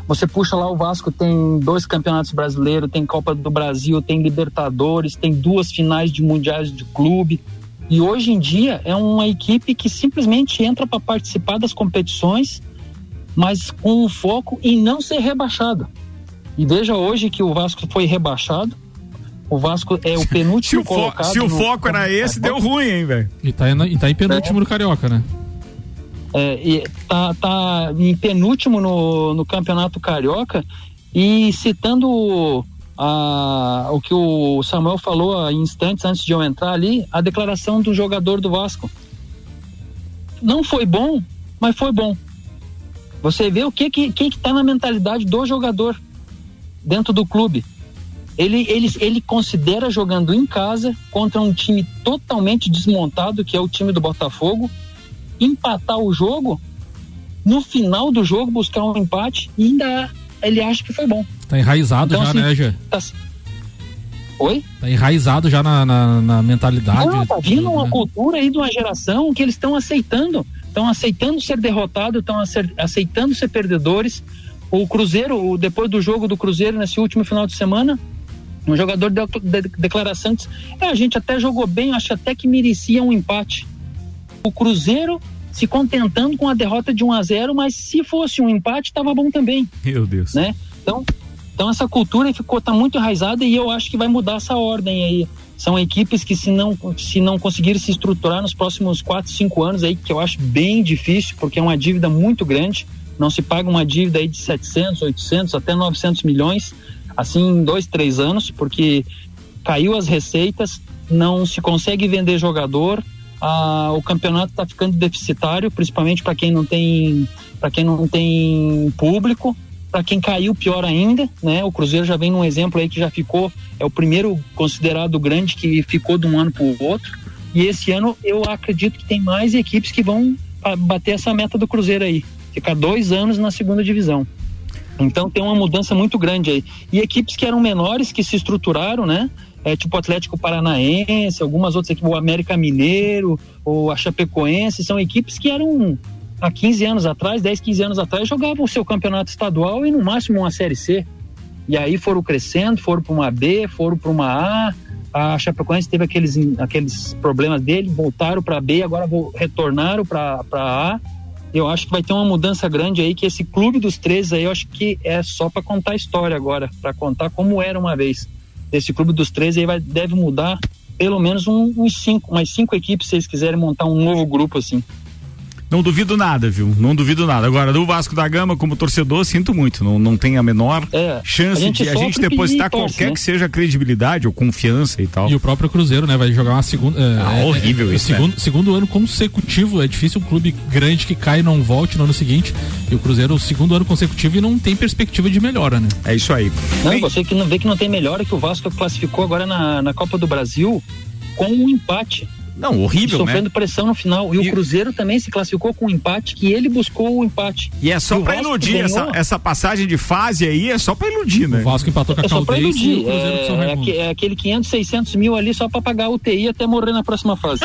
você puxa lá o Vasco tem dois campeonatos brasileiros, tem Copa do Brasil, tem Libertadores, tem duas finais de mundiais de clube. E hoje em dia é uma equipe que simplesmente entra para participar das competições, mas com o foco em não ser rebaixado. E veja hoje que o Vasco foi rebaixado. O Vasco é o penúltimo (laughs) se o colocado. Se o no... foco era esse, deu ruim, hein, velho? E tá, em, e tá em penúltimo é. no Carioca, né? É, e tá, tá em penúltimo no, no Campeonato Carioca. E citando a, o que o Samuel falou há instantes antes de eu entrar ali, a declaração do jogador do Vasco. Não foi bom, mas foi bom. Você vê o que que, que, que tá na mentalidade do jogador dentro do clube. Ele, ele, ele considera jogando em casa contra um time totalmente desmontado, que é o time do Botafogo, empatar o jogo, no final do jogo buscar um empate e ainda ele acha que foi bom. Tá enraizado então, já, assim, né, Gê? Tá... Oi? Tá enraizado já na, na, na mentalidade. Não, tá vindo uma né? cultura aí de uma geração que eles estão aceitando. Estão aceitando ser derrotados, estão aceitando ser perdedores. O Cruzeiro, depois do jogo do Cruzeiro nesse último final de semana, um jogador deu de, de, declaração é, a gente até jogou bem, acho até que merecia um empate. O Cruzeiro se contentando com a derrota de 1 a 0 mas se fosse um empate, estava bom também. Meu Deus. Né? Então, então essa cultura ficou tá muito enraizada e eu acho que vai mudar essa ordem aí. São equipes que se não se não conseguirem se estruturar nos próximos 4, 5 anos aí, que eu acho bem difícil, porque é uma dívida muito grande, não se paga uma dívida aí de 700, 800, até 900 milhões assim em dois, três anos, porque caiu as receitas, não se consegue vender jogador, ah, o campeonato está ficando deficitário, principalmente para quem não tem para quem não tem público, para quem caiu pior ainda, né? O Cruzeiro já vem num exemplo aí que já ficou é o primeiro considerado grande que ficou de um ano para o outro. E esse ano eu acredito que tem mais equipes que vão bater essa meta do Cruzeiro aí, ficar dois anos na segunda divisão. Então tem uma mudança muito grande aí. E equipes que eram menores, que se estruturaram, né? É, tipo Atlético Paranaense, algumas outras equipes, o América Mineiro, ou a Chapecoense, são equipes que eram há 15 anos atrás, 10, 15 anos atrás, jogavam o seu campeonato estadual e no máximo uma Série C. E aí foram crescendo, foram para uma B, foram para uma A. A Chapecoense teve aqueles, aqueles problemas dele, voltaram para B, agora retornaram para A eu acho que vai ter uma mudança grande aí, que esse clube dos três aí, eu acho que é só para contar a história agora, para contar como era uma vez. Esse clube dos três aí vai, deve mudar pelo menos um, uns cinco, mais cinco equipes, se eles quiserem montar um novo grupo assim. Não duvido nada, viu? Não duvido nada. Agora, do Vasco da Gama, como torcedor, sinto muito. Não, não tem a menor é, chance a de a gente depositar qualquer né? que seja credibilidade ou confiança e tal. E o próprio Cruzeiro, né? Vai jogar uma segunda. É, ah, é, horrível é, isso. Segundo, né? segundo ano consecutivo. É difícil um clube grande que cai e não volte no ano seguinte. E o Cruzeiro, o segundo ano consecutivo e não tem perspectiva de melhora, né? É isso aí. Não, Bem... você que não vê que não tem melhora, que o Vasco classificou agora na, na Copa do Brasil com um empate. Não, horrível, sofrendo né? pressão no final. E, e, o Cruzeiro também se classificou com um empate, que ele buscou o empate. E é só para iludir essa, essa passagem de fase aí, é só para iludir, né? O Vasco empatou com a é só pra iludir. É, é, aquele 500, 600 mil ali só para pagar o UTI até morrer na próxima fase.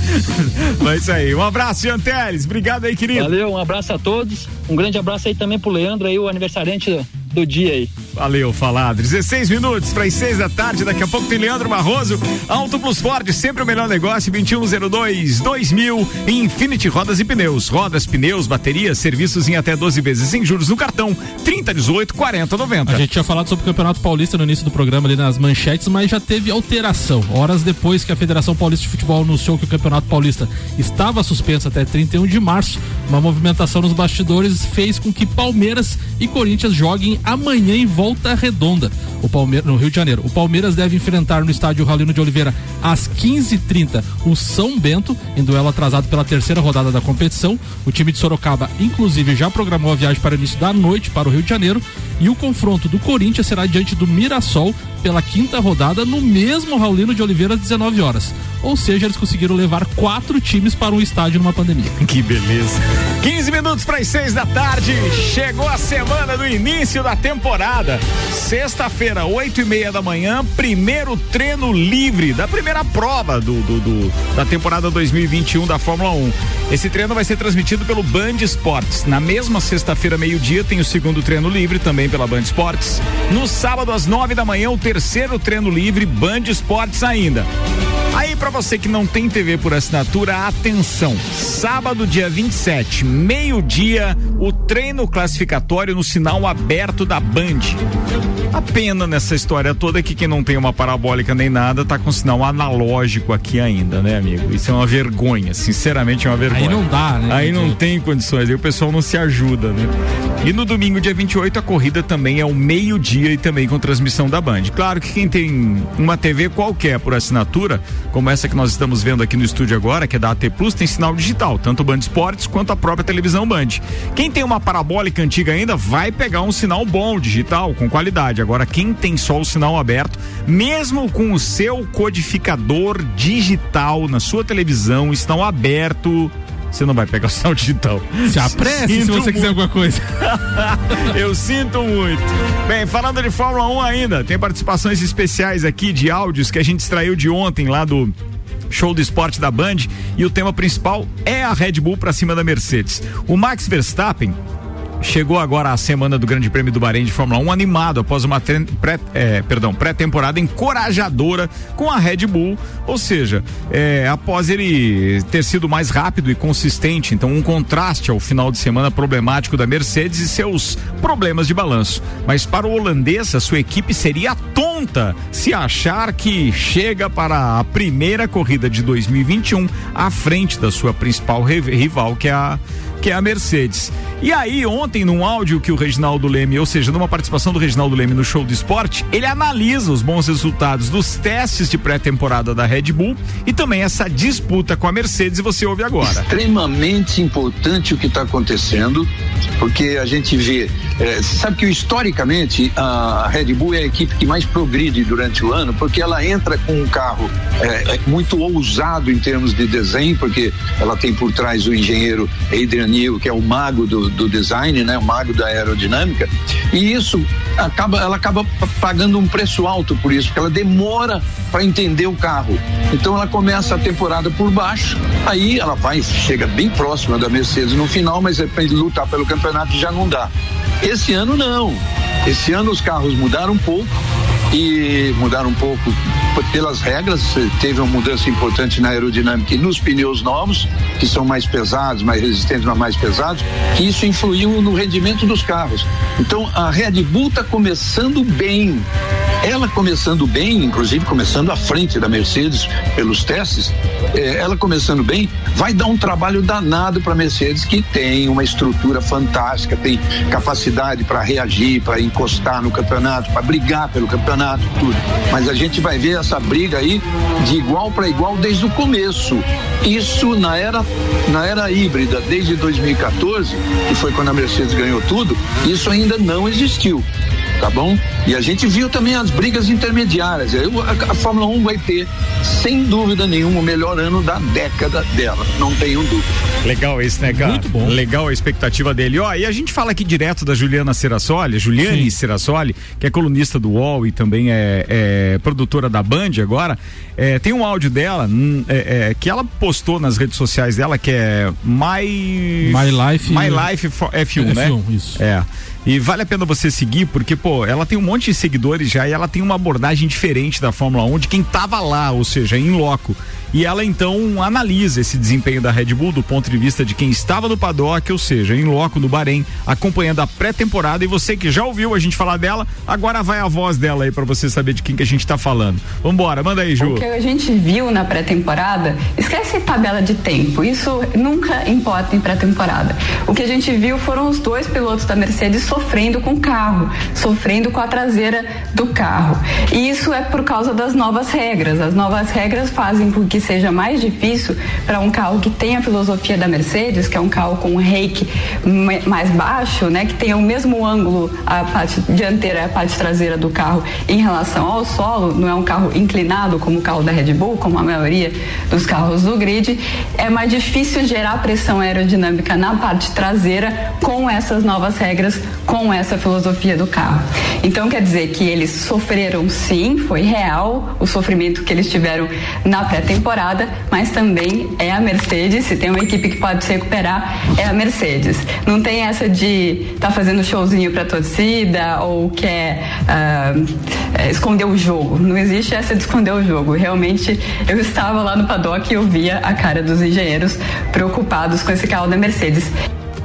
(laughs) Mas isso aí. Um abraço, Jean Teles. Obrigado aí, querido. Valeu, um abraço a todos. Um grande abraço aí também pro Leandro aí, o aniversariante do dia aí. Valeu, falar. 16 minutos para as 6 da tarde. Daqui a pouco tem Leandro Barroso. Auto Plus Ford, sempre o melhor negócio. 2102 2000. Infinity Rodas e Pneus. Rodas, pneus, baterias, serviços em até 12 vezes sem juros no cartão. 3018 4090. A gente tinha falado sobre o Campeonato Paulista no início do programa ali nas manchetes, mas já teve alteração. Horas depois que a Federação Paulista de Futebol anunciou que o Campeonato Paulista estava suspenso até 31 de março, uma movimentação nos bastidores fez com que Palmeiras e Corinthians joguem amanhã em volta redonda. O Palmeiras no Rio de Janeiro. O Palmeiras deve enfrentar no estádio Raulino de Oliveira às 15h30 o São Bento, em duelo atrasado pela terceira rodada da competição. O time de Sorocaba, inclusive, já programou a viagem para o início da noite para o Rio de Janeiro. E o confronto do Corinthians será diante do Mirassol pela quinta rodada no mesmo Raulino de Oliveira às 19 horas. Ou seja, eles conseguiram levar quatro times para um estádio numa pandemia. (laughs) Que beleza. 15 minutos para as 6 da tarde. Chegou a semana do início da temporada. Sexta-feira, 8 e meia da manhã, primeiro treino livre da primeira prova do, do, do, da temporada 2021 da Fórmula 1. Esse treino vai ser transmitido pelo Band Esportes. Na mesma sexta-feira, meio-dia, tem o segundo treino livre também pela Band Esportes. No sábado, às 9 da manhã, o terceiro treino livre, Band Esportes ainda. Aí, para você que não tem TV por assinatura, atenção. Sábado, dia 27, meio-dia, o treino classificatório no sinal aberto da Band. A pena nessa história toda é que quem não tem uma parabólica nem nada tá com sinal analógico aqui ainda, né, amigo? Isso é uma vergonha, sinceramente é uma vergonha. Aí não dá, né? Aí não tem condições, aí o pessoal não se ajuda, né? E no domingo, dia 28, a corrida também é ao meio-dia e também com transmissão da Band. Claro que quem tem uma TV qualquer por assinatura como essa que nós estamos vendo aqui no estúdio agora, que é da AT Plus, tem sinal digital, tanto o Band Esportes quanto a própria televisão Band. Quem tem uma parabólica antiga ainda vai pegar um sinal bom, digital, com qualidade. Agora, quem tem só o sinal aberto, mesmo com o seu codificador digital na sua televisão, estão aberto você não vai pegar o sinal digital. Se apresse se você muito. quiser alguma coisa. (laughs) Eu sinto muito. Bem, falando de Fórmula 1 ainda, tem participações especiais aqui de áudios que a gente extraiu de ontem lá do show do esporte da Band e o tema principal é a Red Bull para cima da Mercedes. O Max Verstappen chegou agora a semana do Grande Prêmio do Bahrein de Fórmula 1 animado após uma pré, é, perdão, pré-temporada encorajadora com a Red Bull, ou seja, é, após ele ter sido mais rápido e consistente, então um contraste ao final de semana problemático da Mercedes e seus problemas de balanço. Mas para o holandês, a sua equipe seria tonta se achar que chega para a primeira corrida de 2021 à frente da sua principal rival, que é a que é a Mercedes. E aí, ontem, num áudio que o Reginaldo Leme, ou seja, numa participação do Reginaldo Leme no show do esporte, ele analisa os bons resultados dos testes de pré-temporada da Red Bull e também essa disputa com a Mercedes, e você ouve agora. Extremamente importante o que está acontecendo, porque a gente vê, é, sabe que historicamente a Red Bull é a equipe que mais progride durante o ano, porque ela entra com um carro é, muito ousado em termos de desenho, porque ela tem por trás o engenheiro Adrian Neil, que é o mago do, do design, né, o mago da aerodinâmica, e isso acaba, ela acaba pagando um preço alto por isso, porque ela demora para entender o carro. Então ela começa a temporada por baixo, aí ela vai, chega bem próxima da Mercedes no final, mas é para lutar pelo campeonato já não dá. Esse ano não. Esse ano os carros mudaram um pouco e mudaram um pouco pelas regras, teve uma mudança importante na aerodinâmica e nos pneus novos, que são mais pesados, mais resistentes, mas mais pesados, que isso influiu no rendimento dos carros. Então a Red Bull está começando bem. Ela começando bem, inclusive começando à frente da Mercedes pelos testes, eh, ela começando bem, vai dar um trabalho danado para a Mercedes, que tem uma estrutura fantástica, tem capacidade para reagir, para encostar no campeonato, para brigar pelo campeonato, tudo. Mas a gente vai ver essa briga aí de igual para igual desde o começo. Isso na era na era híbrida desde 2014, que foi quando a Mercedes ganhou tudo, isso ainda não existiu tá bom? E a gente viu também as brigas intermediárias. A, a Fórmula 1 vai ter, sem dúvida nenhuma, o melhor ano da década dela. Não tenho dúvida. Legal esse, né, cara? Muito bom. Legal a expectativa dele. Ó, e a gente fala aqui direto da Juliana Serassoli, Juliane Serassoli, que é colunista do UOL e também é, é produtora da Band agora. É, tem um áudio dela é, é, que ela postou nas redes sociais dela, que é My, My Life, My Life F1, F1 né? Isso. É. E vale a pena você seguir, porque, pô, ela tem um monte de seguidores já e ela tem uma abordagem diferente da Fórmula 1 de quem tava lá, ou seja, em loco. E ela então analisa esse desempenho da Red Bull do ponto de vista de quem estava no paddock, ou seja, em loco no Bahrein, acompanhando a pré-temporada. E você que já ouviu a gente falar dela, agora vai a voz dela aí para você saber de quem que a gente tá falando. Vambora, manda aí, Ju. O que a gente viu na pré-temporada, esquece tabela de tempo, isso nunca importa em pré-temporada. O que a gente viu foram os dois pilotos da Mercedes sofrendo com o carro, sofrendo com a traseira do carro. E isso é por causa das novas regras. As novas regras fazem com que seja mais difícil para um carro que tem a filosofia da Mercedes, que é um carro com um rake mais baixo, né, que tenha o mesmo ângulo a parte dianteira e a parte traseira do carro em relação ao solo, não é um carro inclinado como o carro da Red Bull, como a maioria dos carros do grid, é mais difícil gerar pressão aerodinâmica na parte traseira com essas novas regras, com essa filosofia do carro. Então quer dizer que eles sofreram sim, foi real o sofrimento que eles tiveram na pré-temporada temporada, mas também é a Mercedes. Se tem uma equipe que pode se recuperar, é a Mercedes. Não tem essa de tá fazendo showzinho para torcida ou quer uh, esconder o jogo. Não existe essa de esconder o jogo. Realmente, eu estava lá no paddock e eu via a cara dos engenheiros preocupados com esse carro da Mercedes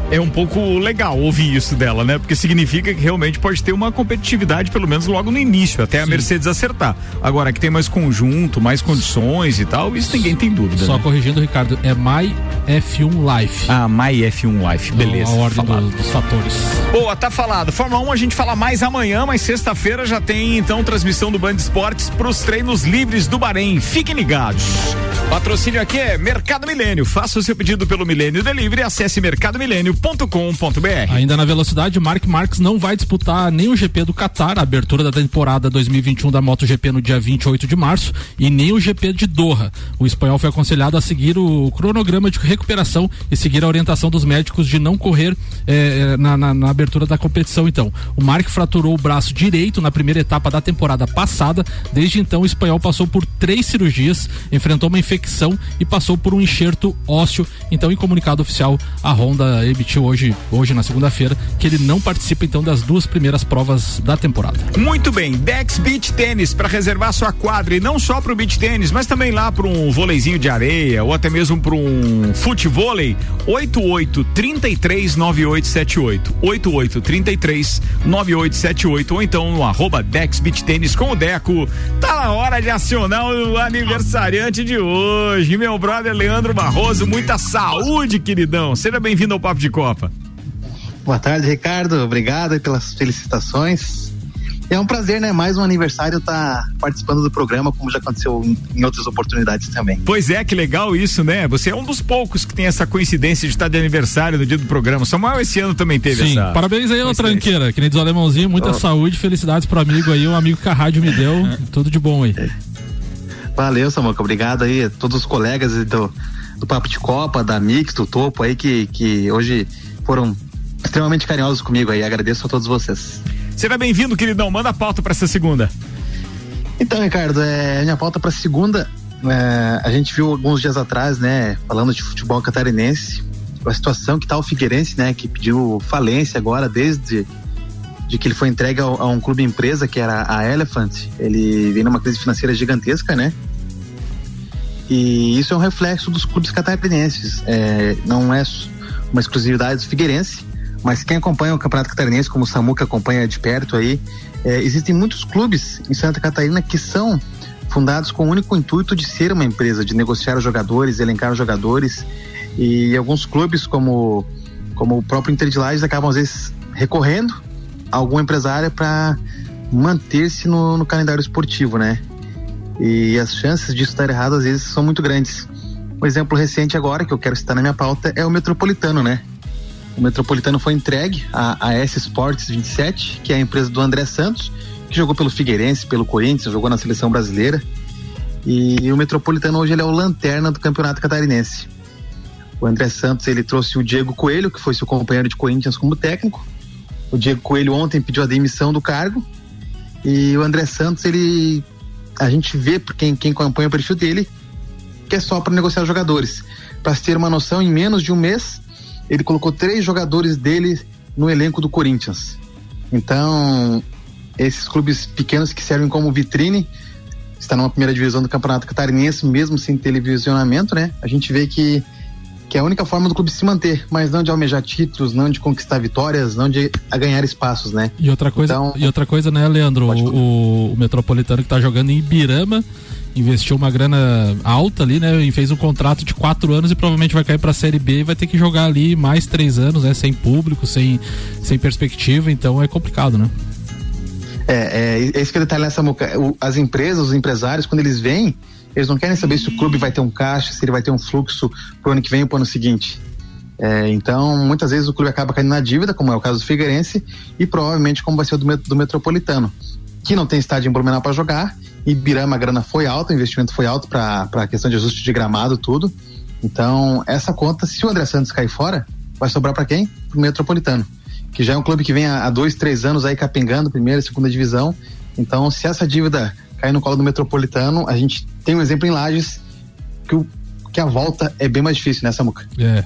é um pouco legal ouvir isso dela, né? Porque significa que realmente pode ter uma competitividade, pelo menos logo no início, até Sim. a Mercedes acertar. Agora, que tem mais conjunto, mais condições e tal, isso ninguém tem dúvida. Só né? corrigindo, Ricardo, é My F1 Life. Ah, My F1 Life, então, beleza. A ordem do, dos fatores. Boa, tá falado. Fórmula 1 a gente fala mais amanhã, mas sexta-feira já tem então transmissão do Band Esportes para os treinos livres do Bahrein. Fiquem ligados. Patrocínio aqui é Mercado Milênio. Faça o seu pedido pelo Milênio Delivery, e acesse Mercado Milênio. F1.com.br. Ainda na velocidade, Mark Marques não vai disputar nem o GP do Qatar, a abertura da temporada 2021 da MotoGP no dia 28 de março, e nem o GP de Doha. O espanhol foi aconselhado a seguir o cronograma de recuperação e seguir a orientação dos médicos de não correr eh, eh, na, na, na abertura da competição. Então, o Mark fraturou o braço direito na primeira etapa da temporada passada. Desde então, o espanhol passou por três cirurgias, enfrentou uma infecção e passou por um enxerto ósseo. Então, em comunicado oficial, a Honda emitiu hoje, hoje na segunda-feira, que ele não participa então das duas primeiras provas da temporada. Muito bem, Dex Beach Tênis para reservar sua quadra e não só para o beach tênis, mas também lá para um vôleizinho de areia ou até mesmo para um futevôlei. 88 33 9878 88 33 9878 ou então no arroba Dex Beach Tênis com o Deco. Tá na hora de acionar o aniversariante de hoje, meu brother Leandro Barroso. Muita saúde, queridão. Seja bem-vindo ao Papo de Copa. Boa tarde, Ricardo. Obrigado pelas felicitações. É um prazer, né? Mais um aniversário estar tá participando do programa, como já aconteceu em, em, outras oportunidades também. Pois é, que legal isso, né? Você é um dos poucos que tem essa coincidência de estar de aniversário no dia do programa. Samuel esse ano também teve Sim, essa. Parabéns aí, ô tranqueira, que nem diz o alemãozinho, muita oh. saúde, felicidades pro amigo aí, o amigo que a rádio me deu. (laughs) Tudo de bom aí. Valeu, Samuca. Obrigado aí a todos os colegas do, do Papo de Copa, da Mix, do Topo aí, que, que hoje foram extremamente carinhosos comigo aí. Agradeço a todos vocês. Seja bem-vindo, queridão. Manda a pauta para essa segunda. Então, Ricardo, é, minha pauta para segunda, é, a gente viu alguns dias atrás, né, falando de futebol catarinense, a situação que tá o Figueirense, né, que pediu falência agora desde de que ele foi entregue a, a um clube empresa que era a Elephant. Ele vem numa crise financeira gigantesca, né? E isso é um reflexo dos clubes catarinenses. É, não é uma exclusividade do Figueirense, mas quem acompanha o Campeonato Catarinense, como o Samu que acompanha de perto aí, é, existem muitos clubes em Santa Catarina que são fundados com o único intuito de ser uma empresa, de negociar os jogadores, elencar os jogadores. E alguns clubes, como, como o próprio Inter de Lages, acabam às vezes recorrendo a algum empresário para manter-se no, no calendário esportivo, né? E as chances disso estar errado às vezes são muito grandes. Um exemplo recente agora que eu quero citar na minha pauta é o Metropolitano, né? O Metropolitano foi entregue à, S Sports 27, que é a empresa do André Santos, que jogou pelo Figueirense, pelo Corinthians, jogou na seleção brasileira. E o Metropolitano hoje ele é o lanterna do Campeonato Catarinense. O André Santos ele trouxe o Diego Coelho, que foi seu companheiro de Corinthians como técnico. O Diego Coelho ontem pediu a demissão do cargo. E o André Santos, ele a gente vê por quem, quem acompanha o perfil dele que é só para negociar jogadores. Para ter uma noção, em menos de um mês, ele colocou três jogadores dele no elenco do Corinthians. Então, esses clubes pequenos que servem como vitrine, está numa primeira divisão do Campeonato Catarinense, mesmo sem televisionamento, né? A gente vê que, que é a única forma do clube se manter, mas não de almejar títulos, não de conquistar vitórias, não de ganhar espaços, né? E outra coisa, então, e outra coisa né, Leandro? O, o, Metropolitano que está jogando em Ibirama investiu uma grana alta ali, né? E fez um contrato de quatro anos e provavelmente vai cair para a Série B e vai ter que jogar ali mais três anos, né? Sem público, sem, sem perspectiva, então é complicado, né? É, é, esse que é o detalhe nessa as empresas, os empresários, quando eles vêm, eles não querem saber se o clube vai ter um caixa, se ele vai ter um fluxo pro ano que vem ou pro ano seguinte. É, então, muitas vezes o clube acaba caindo na dívida, como é o caso do Figueirense, e provavelmente como vai ser o do, do Metropolitano, que não tem estádio em Blumenau para jogar Ibirama a grana foi alta, o investimento foi alto para a questão de ajuste de gramado, tudo. Então, essa conta, se o André Santos cair fora, vai sobrar para quem? Pro Metropolitano, que já é um clube que vem há, há dois, três anos aí capengando primeira e segunda divisão. Então, se essa dívida cair no colo do Metropolitano, a gente tem um exemplo em Lages que, o, que a volta é bem mais difícil, né, Samuca? É,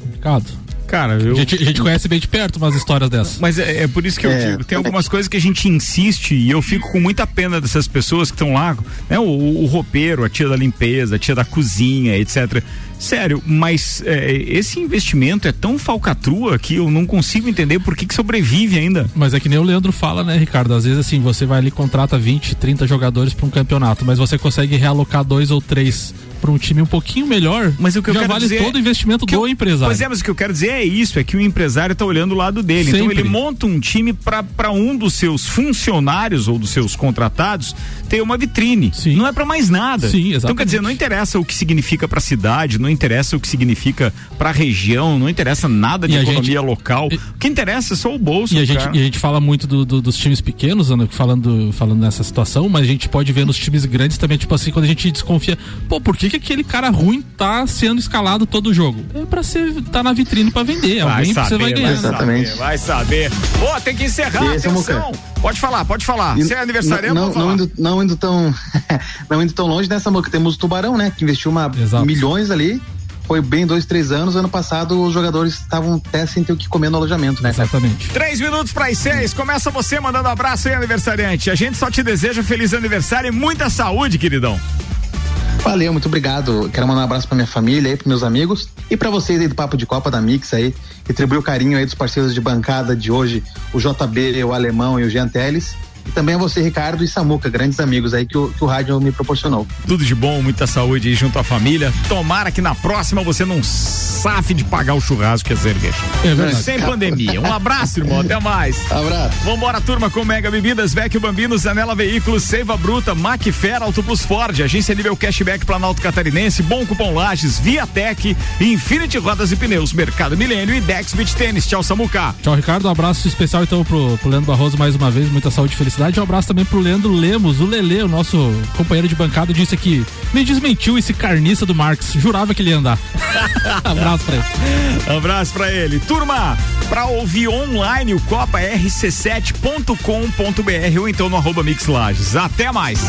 complicado. Cara, eu... a, gente, a gente conhece bem de perto umas histórias dessas. Mas é, é por isso que eu é. digo, tem algumas coisas que a gente insiste e eu fico com muita pena dessas pessoas que estão lá, né? O, o roupeiro, a tia da limpeza, a tia da cozinha, etc Sério, mas é, esse investimento é tão falcatrua que eu não consigo entender por que, que sobrevive ainda. Mas é que nem o Leandro fala, né, Ricardo? Às vezes assim, você vai ali contrata 20, 30 jogadores para um campeonato, mas você consegue realocar dois ou três para um time um pouquinho melhor, mas o que eu já quero vale dizer todo o investimento do eu, empresário. Pois é, mas o que eu quero dizer é isso, é que o empresário está olhando o lado dele. Sempre. Então ele monta um time para um dos seus funcionários ou dos seus contratados ter uma vitrine. Sim. Não é para mais nada. Sim, exatamente. Então quer dizer, não interessa o que significa para a cidade, não interessa o que significa para a região, não interessa nada de E a economia gente- local. O que interessa é só o bolso. E a, gente, e a gente fala muito do- do- dos times pequenos, Ana, falando, falando nessa situação, mas a gente pode ver nos times grandes também, tipo assim, quando a gente desconfia, pô, por que, que aquele cara ruim tá sendo escalado todo jogo? É pra ser, tá na vitrine pra vender. Vai Alguém saber, você vai ganhar. vai saber, vai saber. Pô, tem que encerrar, E esse é atenção. Pode falar, pode falar. E Você é aniversariante, não, não, indo, não indo tão (laughs) não indo tão longe nessa moca temos o Tubarão né que investiu uma milhões ali foi bem dois três anos ano passado os jogadores estavam até sem ter o que comer no alojamento né exatamente Três minutos para as seis. Começa você mandando abraço aí, aniversariante. A gente só te deseja feliz aniversário e muita saúde, queridão. Valeu, muito obrigado. Quero mandar um abraço pra minha família aí, pros meus amigos e pra vocês aí do Papo de Copa da Mix aí. Retribuir o carinho aí dos parceiros de bancada de hoje, o JB, o Alemão e o Jean Teles. E também a você, Ricardo e Samuca, grandes amigos aí que o, que o rádio me proporcionou. Tudo de bom, muita saúde aí junto à família. Tomara que na próxima você não safe de pagar o churrasco que é cerveja. É verdade. Sem pandemia. Um abraço, irmão. Até mais. Abraço. Vambora, turma, com Mega Bebidas, Vecchio Bambino, Zanela Veículos, Seiva Bruta, Macfer, Autobus Ford, Agência Nível Cashback Planalto Catarinense, Bom Cupom Lages, Viatec, Infinity Rodas e Pneus, Mercado Milênio e Dex Beach Tênis. Tchau, Samuca. Tchau, Ricardo. Um abraço especial então pro, pro Leandro Barroso mais uma vez, muita saúde e felicidade. Um abraço também pro Leandro Lemos, o Lele, o nosso companheiro de bancada, disse aqui, me desmentiu esse carniça do Marx, jurava que ele ia andar. (laughs) abraço pra ele. Abraço pra ele. Turma, pra ouvir online o Copa RC7.com.br ou então no arroba Mix Lages. Até mais.